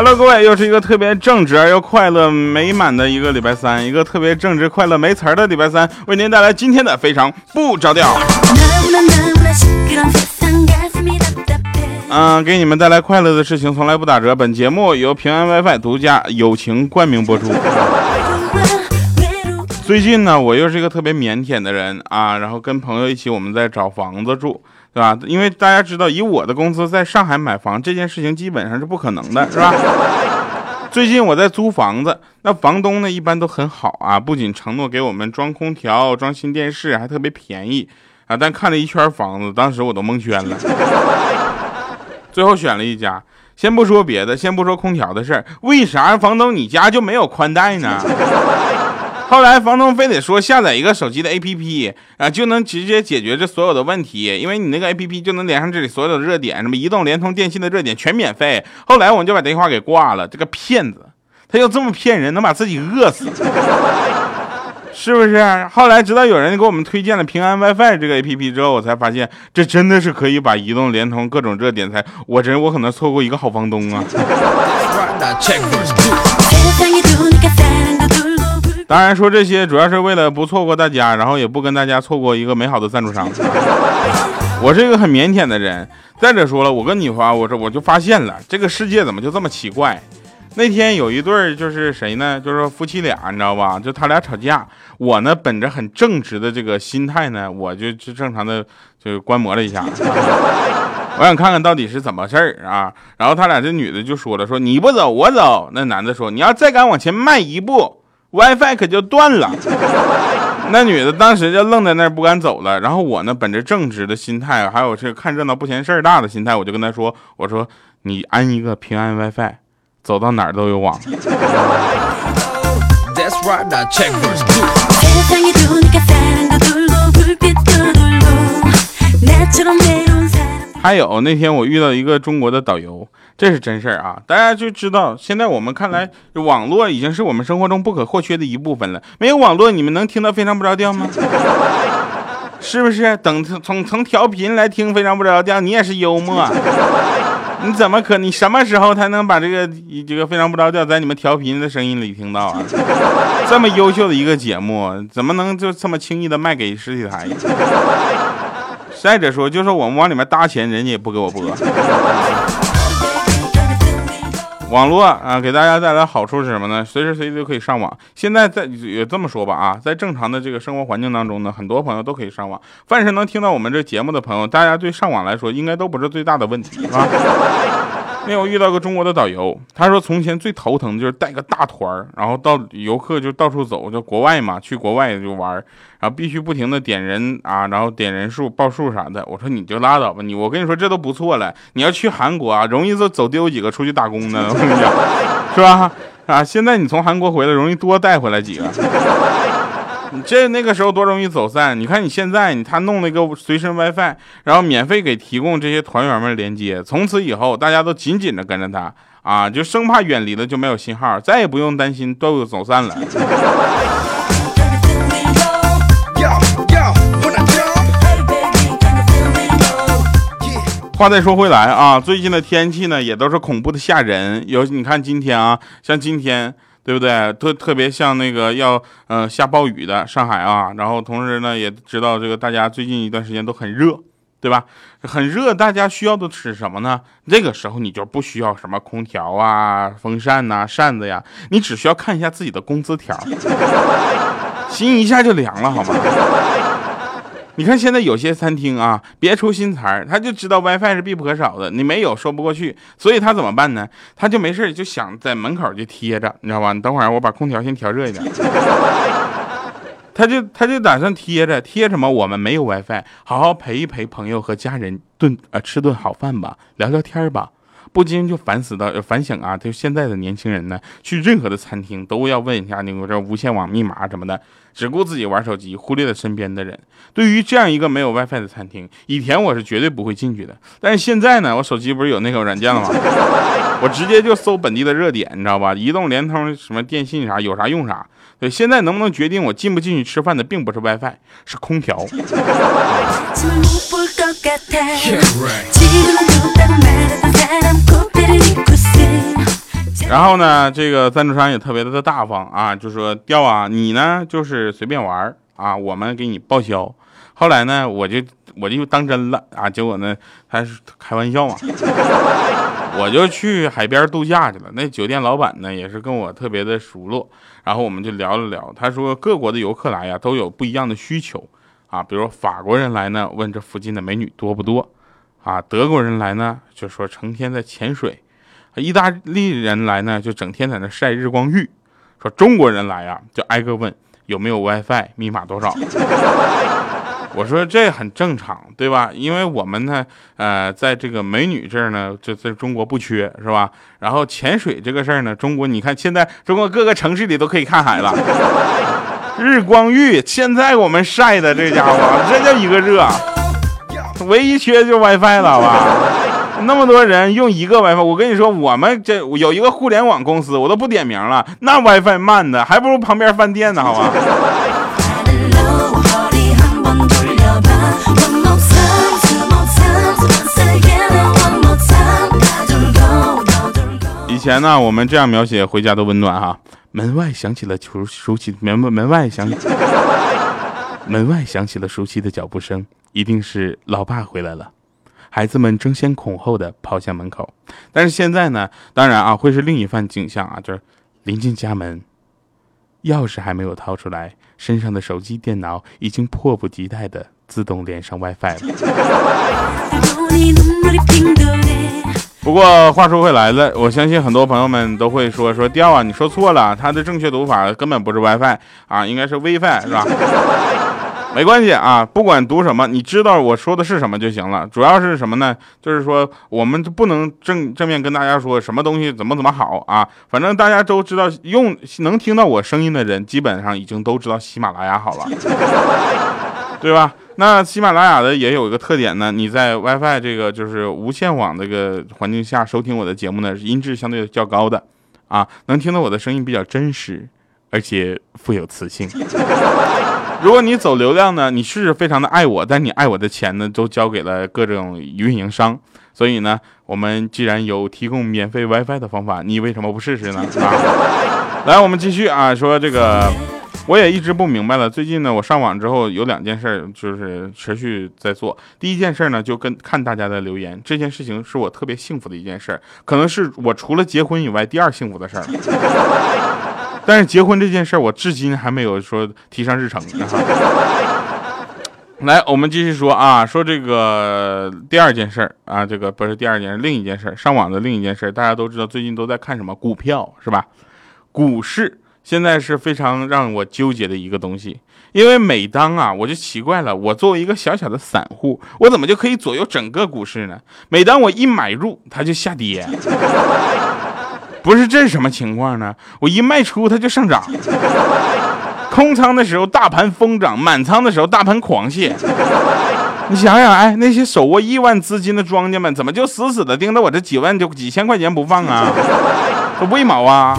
哈！Hello，各位，又是一个特别正直而又快乐美满的一个礼拜三，一个特别正直、快乐没词儿的礼拜三，为您带来今天的非常不着调。嗯，给你们带来快乐的事情从来不打折。本节目由平安 WiFi 独家友情冠名播出。最近呢，我又是一个特别腼腆的人啊，然后跟朋友一起，我们在找房子住，对吧？因为大家知道，以我的工资在上海买房这件事情基本上是不可能的，是吧？最近我在租房子，那房东呢一般都很好啊，不仅承诺给我们装空调、装新电视，还特别便宜啊。但看了一圈房子，当时我都蒙圈了。最后选了一家，先不说别的，先不说空调的事儿，为啥房东你家就没有宽带呢？后来房东非得说下载一个手机的 APP 啊，就能直接解决这所有的问题，因为你那个 APP 就能连上这里所有的热点，什么移动、联通、电信的热点全免费。后来我们就把电话给挂了，这个骗子，他又这么骗人，能把自己饿死。是不是？后来直到有人给我们推荐了平安 WiFi 这个 A P P 之后，我才发现这真的是可以把移动、联通各种热点才。我真我可能错过一个好房东啊！当然说这些主要是为了不错过大家，然后也不跟大家错过一个美好的赞助商。我是一个很腼腆的人。再者说了，我跟你说，我说我就发现了，这个世界怎么就这么奇怪？那天有一对儿，就是谁呢？就是夫妻俩，你知道吧？就他俩吵架，我呢本着很正直的这个心态呢，我就就正常的就观摩了一下，我想看看到底是怎么事儿啊。然后他俩这女的就说了，说你不走我走。那男的说你要再敢往前迈一步，WiFi 可就断了。那女的当时就愣在那儿不敢走了。然后我呢本着正直的心态，还有这看热闹不嫌事儿大的心态，我就跟她说，我说你安一个平安 WiFi。走到哪儿都有网。还有那天我遇到一个中国的导游，这是真事儿啊！大家就知道，现在我们看来，网络已经是我们生活中不可或缺的一部分了。没有网络，你们能听到非常不着调吗？是不是？等从从调频来听非常不着调，你也是幽默。你怎么可？你什么时候才能把这个这个非常不着调在你们调频的声音里听到啊？这么优秀的一个节目，怎么能就这么轻易的卖给实体台？再者说，就说我们往里面搭钱，人家也不给我播。网络啊，给大家带来好处是什么呢？随时随地都可以上网。现在在也这么说吧啊，在正常的这个生活环境当中呢，很多朋友都可以上网。凡是能听到我们这节目的朋友，大家对上网来说，应该都不是最大的问题，是吧？那我遇到个中国的导游，他说从前最头疼的就是带个大团儿然后到游客就到处走，就国外嘛，去国外就玩然后必须不停的点人啊，然后点人数报数啥的。我说你就拉倒吧，你我跟你说这都不错了。你要去韩国啊，容易就走丢几个出去打工的，我跟你讲，是吧？啊，现在你从韩国回来，容易多带回来几个。你这那个时候多容易走散，你看你现在你他弄了一个随身 WiFi，然后免费给提供这些团员们连接，从此以后大家都紧紧的跟着他啊，就生怕远离了就没有信号，再也不用担心都走散了。话再说回来啊，最近的天气呢也都是恐怖的吓人，有你看今天啊，像今天。对不对？特特别像那个要呃下暴雨的上海啊，然后同时呢也知道这个大家最近一段时间都很热，对吧？很热，大家需要的是什么呢？这个时候你就不需要什么空调啊、风扇呐、扇子呀，你只需要看一下自己的工资条，心一下就凉了，好吗？你看现在有些餐厅啊，别出心裁儿，他就知道 WiFi 是必不可少的，你没有说不过去，所以他怎么办呢？他就没事就想在门口就贴着，你知道吧？你等会儿我把空调先调热一点，他就他就打算贴着贴什么？我们没有 WiFi，好好陪一陪朋友和家人顿啊吃顿好饭吧，聊聊天吧。不禁就反思到反省啊，就现在的年轻人呢，去任何的餐厅都要问一下那个这无线网密码什么的，只顾自己玩手机，忽略了身边的人。对于这样一个没有 WiFi 的餐厅，以前我是绝对不会进去的。但是现在呢，我手机不是有那个软件了吗？我直接就搜本地的热点，你知道吧？移动、联通、什么电信啥，有啥用啥。对，现在能不能决定我进不进去吃饭的，并不是 WiFi，是空调。然后呢，这个赞助商也特别的大方啊，就说调啊，你呢就是随便玩啊，我们给你报销。后来呢，我就我就当真了啊，结果呢，他是开玩笑嘛，我就去海边度假去了。那酒店老板呢，也是跟我特别的熟络，然后我们就聊了聊。他说各国的游客来呀，都有不一样的需求啊，比如法国人来呢，问这附近的美女多不多啊？德国人来呢，就说成天在潜水；意大利人来呢，就整天在那晒日光浴；说中国人来呀，就挨个问有没有 WiFi，密码多少。我说这很正常，对吧？因为我们呢，呃，在这个美女这儿呢，就在中国不缺，是吧？然后潜水这个事儿呢，中国你看现在中国各个城市里都可以看海了。日光浴，现在我们晒的这家伙，这叫一个热。唯一缺就 WiFi 了，好吧？那么多人用一个 WiFi，我跟你说，我们这有一个互联网公司，我都不点名了，那 WiFi 慢的还不如旁边饭店呢，好吧？以前呢，我们这样描写回家的温暖哈。门外响起了熟熟悉门门外响，门外响起了熟悉的脚步声，一定是老爸回来了。孩子们争先恐后的跑向门口。但是现在呢，当然啊，会是另一番景象啊，就是临近家门，钥匙还没有掏出来，身上的手机电脑已经迫不及待的自动连上 WiFi 了。不过话说回来了，我相信很多朋友们都会说说调啊，你说错了，它的正确读法根本不是 WiFi 啊，应该是 WiFi 是吧？没关系啊，不管读什么，你知道我说的是什么就行了。主要是什么呢？就是说我们不能正正面跟大家说什么东西怎么怎么好啊，反正大家都知道，用能听到我声音的人，基本上已经都知道喜马拉雅好了，对吧？那喜马拉雅的也有一个特点呢，你在 WiFi 这个就是无线网这个环境下收听我的节目呢，音质相对较高的，啊，能听到我的声音比较真实，而且富有磁性。如果你走流量呢，你是非常的爱我，但你爱我的钱呢，都交给了各种运营商。所以呢，我们既然有提供免费 WiFi 的方法，你为什么不试试呢？啊，来，我们继续啊，说这个。我也一直不明白了。最近呢，我上网之后有两件事，就是持续在做。第一件事呢，就跟看大家的留言，这件事情是我特别幸福的一件事，可能是我除了结婚以外第二幸福的事儿。但是结婚这件事儿，我至今还没有说提上日程。来，我们继续说啊，说这个第二件事啊，这个不是第二件事，另一件事，上网的另一件事，大家都知道，最近都在看什么股票是吧？股市。现在是非常让我纠结的一个东西，因为每当啊，我就奇怪了，我作为一个小小的散户，我怎么就可以左右整个股市呢？每当我一买入，它就下跌，不是这是什么情况呢？我一卖出，它就上涨。空仓的时候大盘疯涨，满仓的时候大盘狂泻。你想想，哎，那些手握亿万资金的庄家们，怎么就死死的盯着我这几万就几千块钱不放啊？这为毛啊？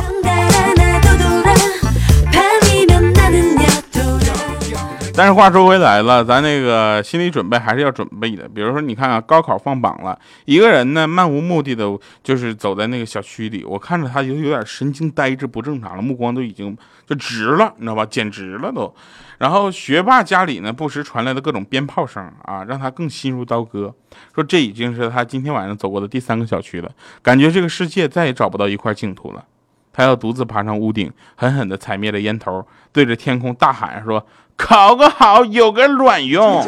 但是话说回来了，咱那个心理准备还是要准备的。比如说，你看啊，高考放榜了，一个人呢漫无目的的，就是走在那个小区里，我看着他有有点神经呆滞不正常了，目光都已经就直了，你知道吧？简直了都。然后学霸家里呢，不时传来的各种鞭炮声啊，让他更心如刀割。说这已经是他今天晚上走过的第三个小区了，感觉这个世界再也找不到一块净土了。他要独自爬上屋顶，狠狠地踩灭了烟头，对着天空大喊说。考个好有个卵用！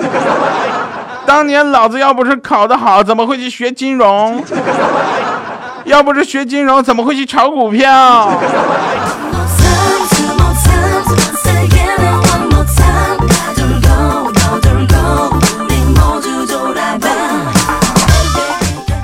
当年老子要不是考得好，怎么会去学金融？要不是学金融，怎么会去炒股票？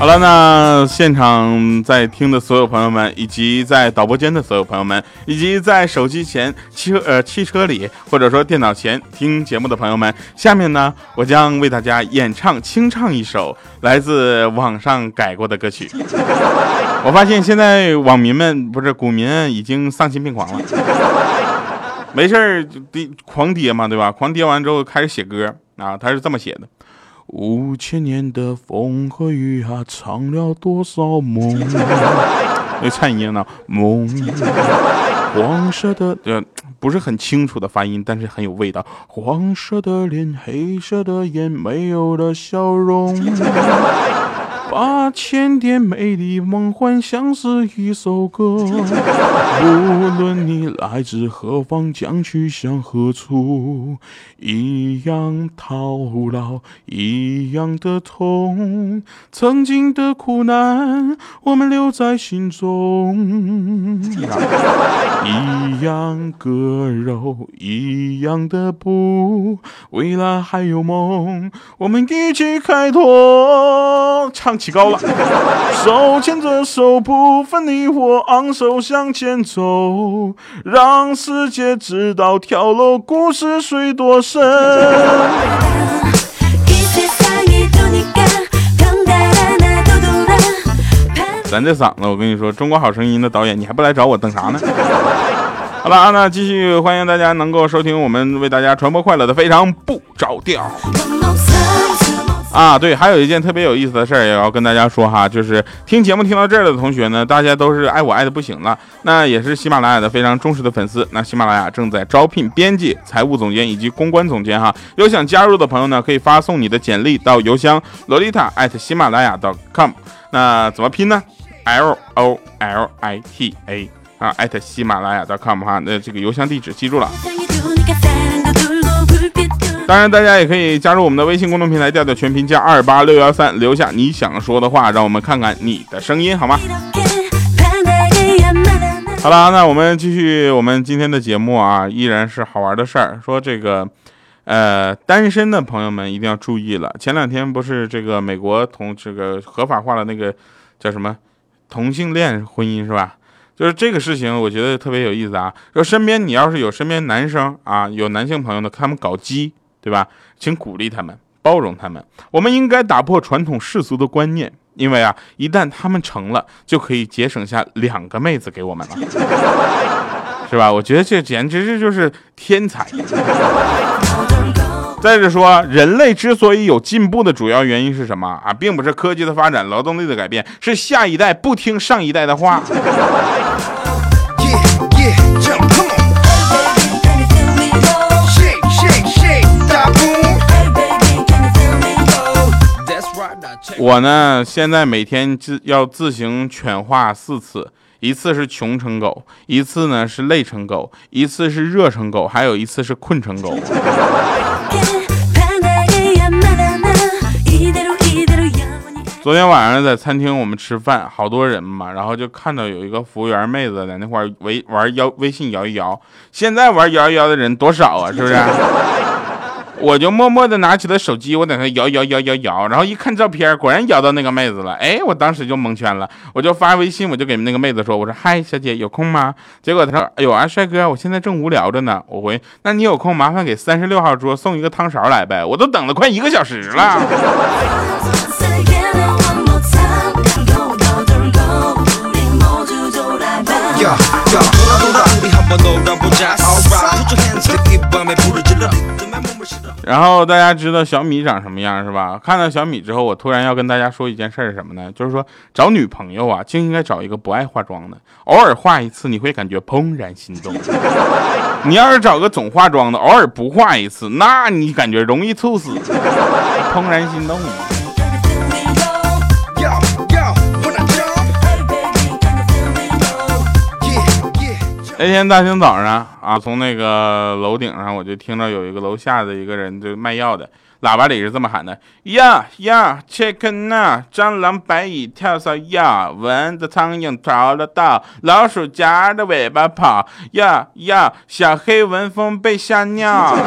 了，那现场在听的所有朋友们，以及在导播间的所有朋友们，以及在手机前、汽车呃汽车里或者说电脑前听节目的朋友们，下面呢，我将为大家演唱清唱一首来自网上改过的歌曲。我发现现在网民们不是股民已经丧心病狂了，没事儿跌狂跌嘛，对吧？狂跌完之后开始写歌啊，他是这么写的。五千年的风和雨啊，藏了多少梦？那蔡依林呢？梦，黄色的，呃，不是很清楚的发音，但是很有味道。黄色的脸，黑色的眼，没有了笑容。八千点美丽梦幻像是一首歌，无论你来自何方，将去向何处，一样徒劳，一样的痛，曾经的苦难，我们留在心中，一样割肉，一样的布，未来还有梦，我们一起开拓，唱。起高了，手牵着手不分你我，昂首向前走，让世界知道跳楼故事水多深。咱这嗓子，我跟你说，中国好声音的导演，你还不来找我，等啥呢？好了，那继续欢迎大家能够收听我们为大家传播快乐的非常不着调。啊，对，还有一件特别有意思的事儿也要跟大家说哈，就是听节目听到这儿的同学呢，大家都是爱我爱的不行了，那也是喜马拉雅的非常忠实的粉丝。那喜马拉雅正在招聘编辑、财务总监以及公关总监哈，有想加入的朋友呢，可以发送你的简历到邮箱 lolita 喜马拉雅 .com，那怎么拼呢？l o l i t a 啊 at 喜马拉雅 .com 哈，那这个邮箱地址记住了。当然，大家也可以加入我们的微信公众平台，调调全拼加二八六幺三，留下你想说的话，让我们看看你的声音，好吗？好了，那我们继续我们今天的节目啊，依然是好玩的事儿。说这个，呃，单身的朋友们一定要注意了。前两天不是这个美国同这个合法化了那个叫什么同性恋婚姻是吧？就是这个事情，我觉得特别有意思啊。说身边你要是有身边男生啊，有男性朋友的，他们搞基。对吧？请鼓励他们，包容他们。我们应该打破传统世俗的观念，因为啊，一旦他们成了，就可以节省下两个妹子给我们了，是吧？我觉得这简直这就是天才。再者说，人类之所以有进步的主要原因是什么啊？并不是科技的发展、劳动力的改变，是下一代不听上一代的话。我呢，现在每天自要自行犬化四次，一次是穷成狗，一次呢是累成狗，一次是热成狗，还有一次是困成狗。昨天晚上在餐厅我们吃饭，好多人嘛，然后就看到有一个服务员妹子在那块儿微玩摇微信摇一摇。现在玩摇一摇的人多少啊？是不是？我就默默的拿起了手机，我在那摇摇摇摇摇，然后一看照片，果然摇到那个妹子了。哎，我当时就蒙圈了，我就发微信，我就给那个妹子说：“我说嗨，小姐有空吗？”结果她说：“哎呦啊，帅哥，我现在正无聊着呢。”我回：“那你有空麻烦给三十六号桌送一个汤勺来呗，我都等了快一个小时了。”然后大家知道小米长什么样是吧？看到小米之后，我突然要跟大家说一件事是什么呢？就是说找女朋友啊，就应该找一个不爱化妆的，偶尔化一次，你会感觉怦然心动。你要是找个总化妆的，偶尔不化一次，那你感觉容易猝死，怦然心动。那天大清早上啊，从那个楼顶上，我就听到有一个楼下的一个人就卖药的，喇叭里是这么喊的：呀呀，chicken 呐，蟑螂、白蚁、跳蚤药，蚊子、苍蝇逃了道，老鼠夹着尾巴跑，呀呀，小黑闻风被吓尿。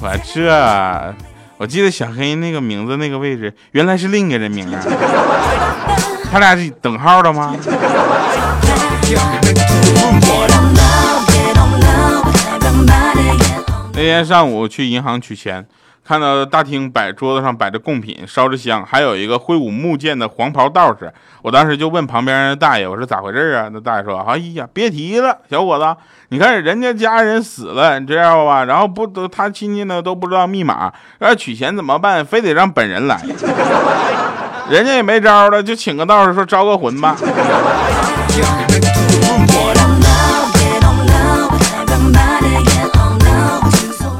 我这，我记得小黑那个名字那个位置，原来是另一个人名啊。他俩是等号的吗？那天上午去银行取钱，看到大厅摆桌子上摆着贡品，烧着香，还有一个挥舞木剑的黄袍道士。我当时就问旁边的大爷：“我说咋回事啊？”那大爷说：“哎呀，别提了，小伙子，你看人家家人死了，你知道吧？然后不都他亲戚呢都不知道密码，要取钱怎么办？非得让本人来。”人家也没招了，就请个道士说招个魂吧。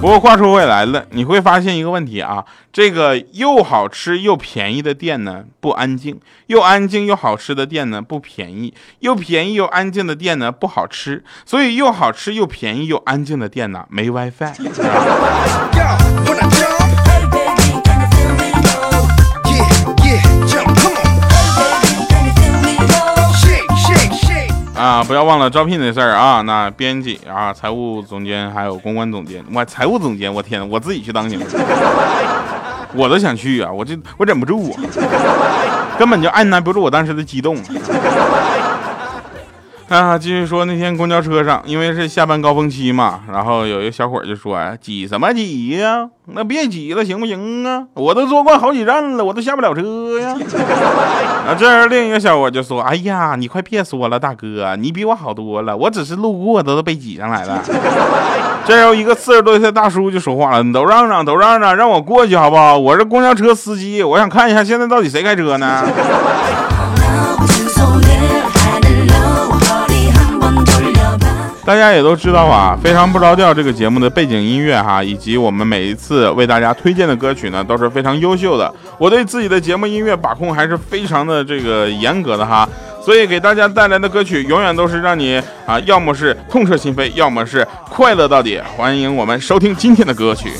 不过话说回来了，你会发现一个问题啊，这个又好吃又便宜的店呢不安静，又安静又好吃的店呢不便宜，又便宜又安静的店呢不好吃，所以又好吃又便宜又安静的店呢没 WiFi。啊，不要忘了招聘的事儿啊！那编辑啊、财务总监还有公关总监，我财务总监，我天，我自己去当行，我都想去啊！我这我忍不住啊，根本就按捺不住我当时的激动。啊继续说那天公交车上，因为是下班高峰期嘛，然后有一个小伙就说：“挤什么挤呀？那别挤了，行不行啊？我都坐过好几站了，我都下不了车呀。”啊，这时另一个小伙就说：“哎呀，你快别说了，大哥，你比我好多了，我只是路过，都被挤上来了。”这时候一个四十多岁大叔就说话了：“你都让让，都让让，让我过去好不好？我是公交车司机，我想看一下现在到底谁开车呢？”大家也都知道啊，非常不着调这个节目的背景音乐哈，以及我们每一次为大家推荐的歌曲呢，都是非常优秀的。我对自己的节目音乐把控还是非常的这个严格的哈，所以给大家带来的歌曲永远都是让你啊，要么是痛彻心扉，要么是快乐到底。欢迎我们收听今天的歌曲。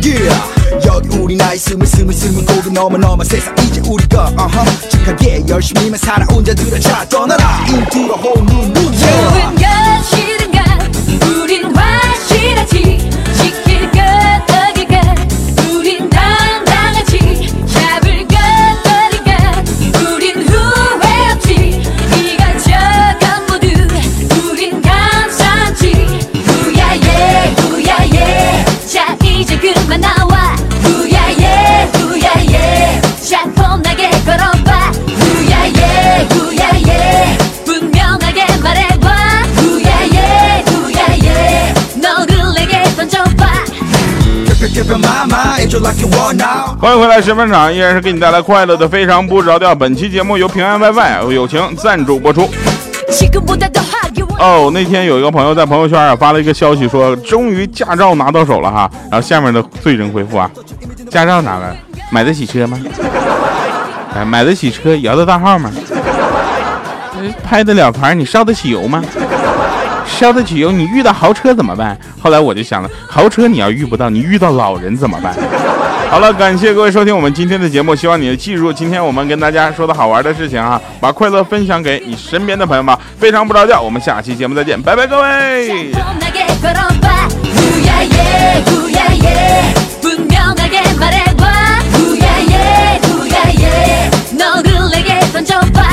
Yeah. 우리 나이 스물 스물 스물 고기 넘어 넘어 세상. 이제 우리가 uh-huh 착하게 열심히만 살아온 자들아 자. 떠나라. new world 좋 欢迎回来，十分场依然是给你带来快乐的非常不着调。本期节目由平安 YY 友情赞助播出。哦，那天有一个朋友在朋友圈啊发了一个消息，说终于驾照拿到手了哈。然后下面的罪人回复啊：驾照拿了，买得起车吗？哎，买得起车摇得大号吗？拍得了牌，你烧得起油吗？烧得起油，你遇到豪车怎么办？后来我就想了，豪车你要遇不到，你遇到老人怎么办？好了，感谢各位收听我们今天的节目，希望你记住今天我们跟大家说的好玩的事情啊，把快乐分享给你身边的朋友们。非常不着调，我们下期节目再见，拜拜，各位。 폼나게 걸어봐 후야예 후야예 분명하게 말해봐 후야예 후야예 너를 내게 던져봐